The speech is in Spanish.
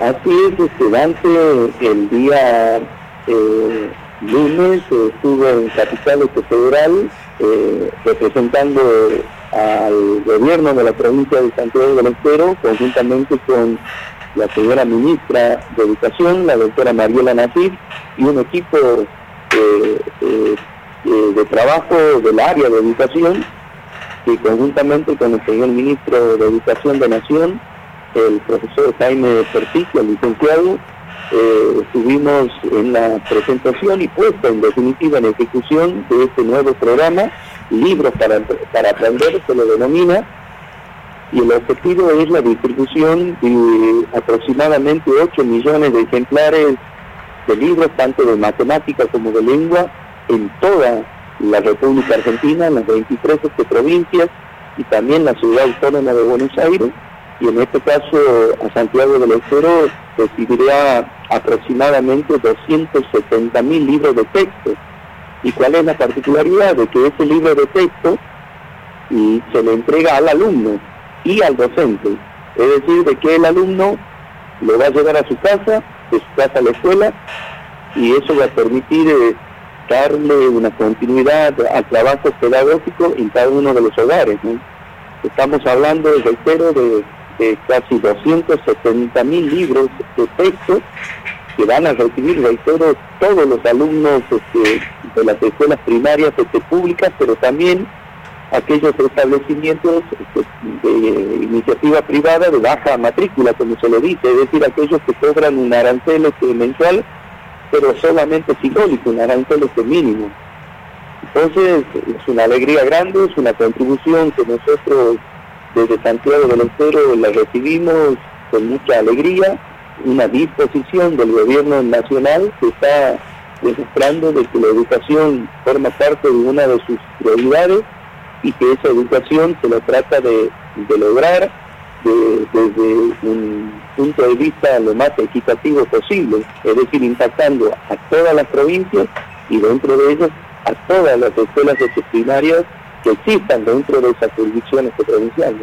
Así es, este, Dante el día eh, lunes estuvo en Capital Federal eh, representando al gobierno de la provincia de Santiago del Estero, conjuntamente con la señora ministra de Educación, la doctora Mariela Nasif, y un equipo eh, de trabajo del área de educación, que conjuntamente con el señor ministro de Educación de Nación, el profesor Jaime Perficio, licenciado, eh, estuvimos en la presentación y puesta en definitiva en ejecución de este nuevo programa, Libros para, para Aprender, se lo denomina, y el objetivo es la distribución de aproximadamente 8 millones de ejemplares de libros, tanto de matemática como de lengua, en toda la República Argentina, en las 23 provincias y también la ciudad autónoma de Buenos Aires, y en este caso a Santiago del Estero recibirá aproximadamente 270 mil libros de texto. ¿Y cuál es la particularidad? De que ese libro de texto y se le entrega al alumno y al docente. Es decir, de que el alumno lo va a llevar a su casa, de su casa a la escuela, y eso va a permitir eh, darle una continuidad al trabajo pedagógico en cada uno de los hogares. Estamos hablando, reitero, de casi 270 mil libros de texto que van a recibir, reitero, todos los alumnos este, de las escuelas primarias este, públicas, pero también aquellos establecimientos este, de iniciativa privada de baja matrícula, como se lo dice, es decir, aquellos que cobran un arancel mensual, pero solamente simbólico, un arancel mínimo. Entonces, es una alegría grande, es una contribución que nosotros desde Santiago del Estero la recibimos con mucha alegría, una disposición del gobierno nacional que está demostrando de que la educación forma parte de una de sus prioridades y que esa educación se la trata de, lograr desde un punto de vista lo más equitativo posible, es decir, impactando a todas las provincias y dentro de ellas a todas las escuelas disciplinarias que existan dentro de esas jurisdicciones provinciales.